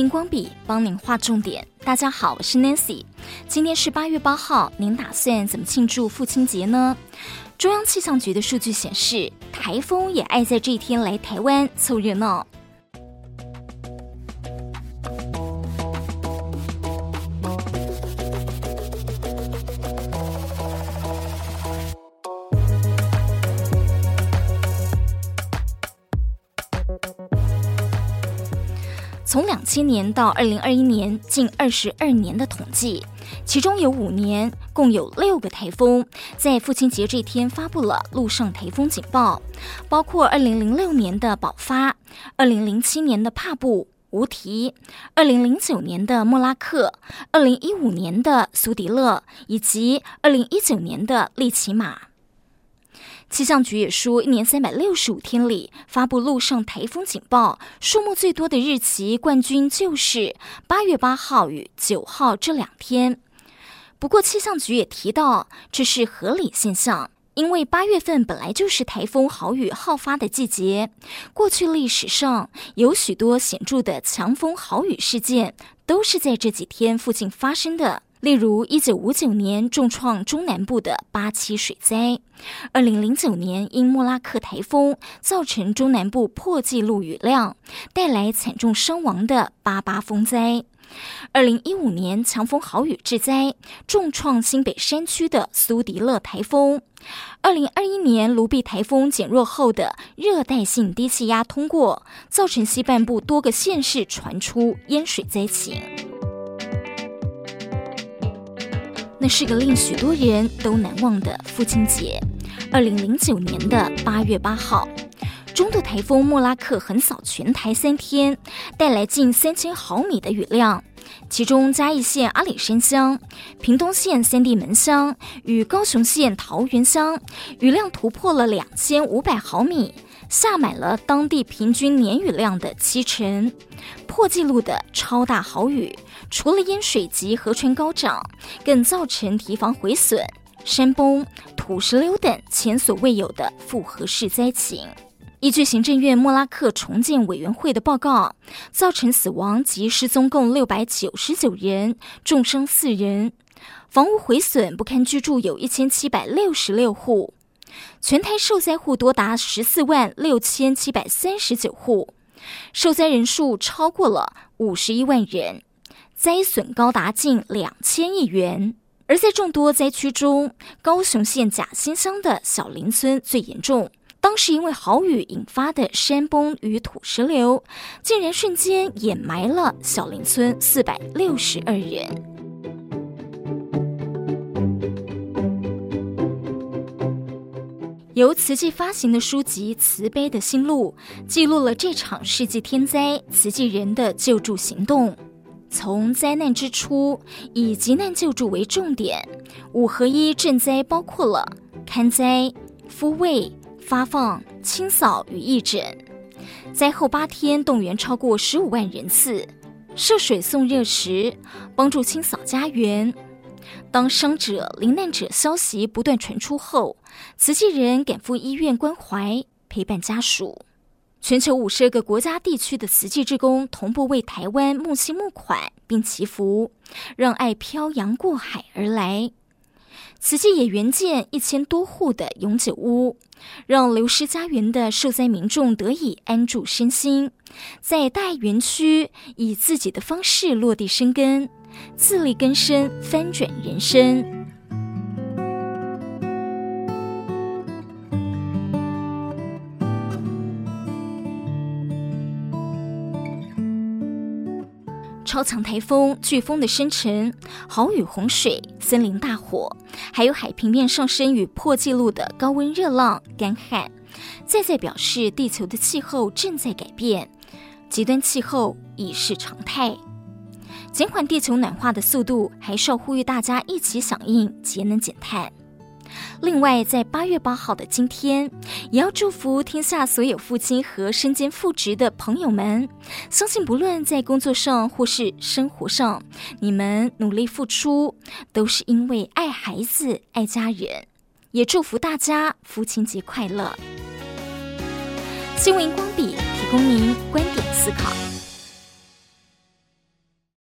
荧光笔帮您画重点。大家好，我是 Nancy。今天是八月八号，您打算怎么庆祝父亲节呢？中央气象局的数据显示，台风也爱在这一天来台湾凑热闹。从两千年到二零二一年，近二十二年的统计，其中有五年，共有六个台风在父亲节这天发布了陆上台风警报，包括二零零六年的宝发、二零零七年的帕布、无题、二零零九年的莫拉克、二零一五年的苏迪勒以及二零一九年的利奇马。气象局也说，一年三百六十五天里发布陆上台风警报数目最多的日期冠军就是八月八号与九号这两天。不过，气象局也提到，这是合理现象，因为八月份本来就是台风豪雨好发的季节。过去历史上有许多显著的强风豪雨事件，都是在这几天附近发生的。例如，一九五九年重创中南部的八七水灾；二零零九年因莫拉克台风造成中南部破纪录雨量，带来惨重伤亡的八八风灾；二零一五年强风豪雨致灾，重创新北山区的苏迪勒台风；二零二一年卢碧台风减弱后的热带性低气压通过，造成西半部多个县市传出淹水灾情。那是个令许多人都难忘的父亲节。二零零九年的八月八号，中度台风莫拉克横扫全台三天，带来近三千毫米的雨量。其中嘉义县阿里山乡、屏东县三地门乡与高雄县桃源乡雨量突破了两千五百毫米。下满了当地平均年雨量的七成，破纪录的超大豪雨，除了淹水及河川高涨，更造成堤防毁损、山崩、土石流等前所未有的复合式灾情。依据行政院莫拉克重建委员会的报告，造成死亡及失踪共六百九十九人，重伤四人，房屋毁损不堪居住有一千七百六十六户。全台受灾户多达十四万六千七百三十九户，受灾人数超过了五十一万人，灾损高达近两千亿元。而在众多灾区中，高雄县甲新乡的小林村最严重，当时因为豪雨引发的山崩与土石流，竟然瞬间掩埋了小林村四百六十二人。由慈济发行的书籍《慈悲的心路》记录了这场世纪天灾慈济人的救助行动。从灾难之初，以急难救助为重点，五合一赈灾包括了勘灾、复位、发放、清扫与义诊。灾后八天，动员超过十五万人次，涉水送热食，帮助清扫家园。当伤者、罹难者消息不断传出后，慈济人赶赴医院关怀、陪伴家属。全球五十个国家地区的慈济志工同步为台湾募期募款，并祈福，让爱漂洋过海而来。慈济也援建一千多户的永久屋，让流失家园的受灾民众得以安住身心，在大爱园区以自己的方式落地生根。自力更生，翻转人生。超强台风、飓风的生成、豪雨洪水、森林大火，还有海平面上升与破纪录的高温热浪、干旱，再再表示地球的气候正在改变，极端气候已是常态。减缓地球暖化的速度，还是要呼吁大家一起响应节能减碳。另外，在八月八号的今天，也要祝福天下所有父亲和身兼父职的朋友们。相信不论在工作上或是生活上，你们努力付出，都是因为爱孩子、爱家人。也祝福大家父亲节快乐。新闻光笔提供您观点思考。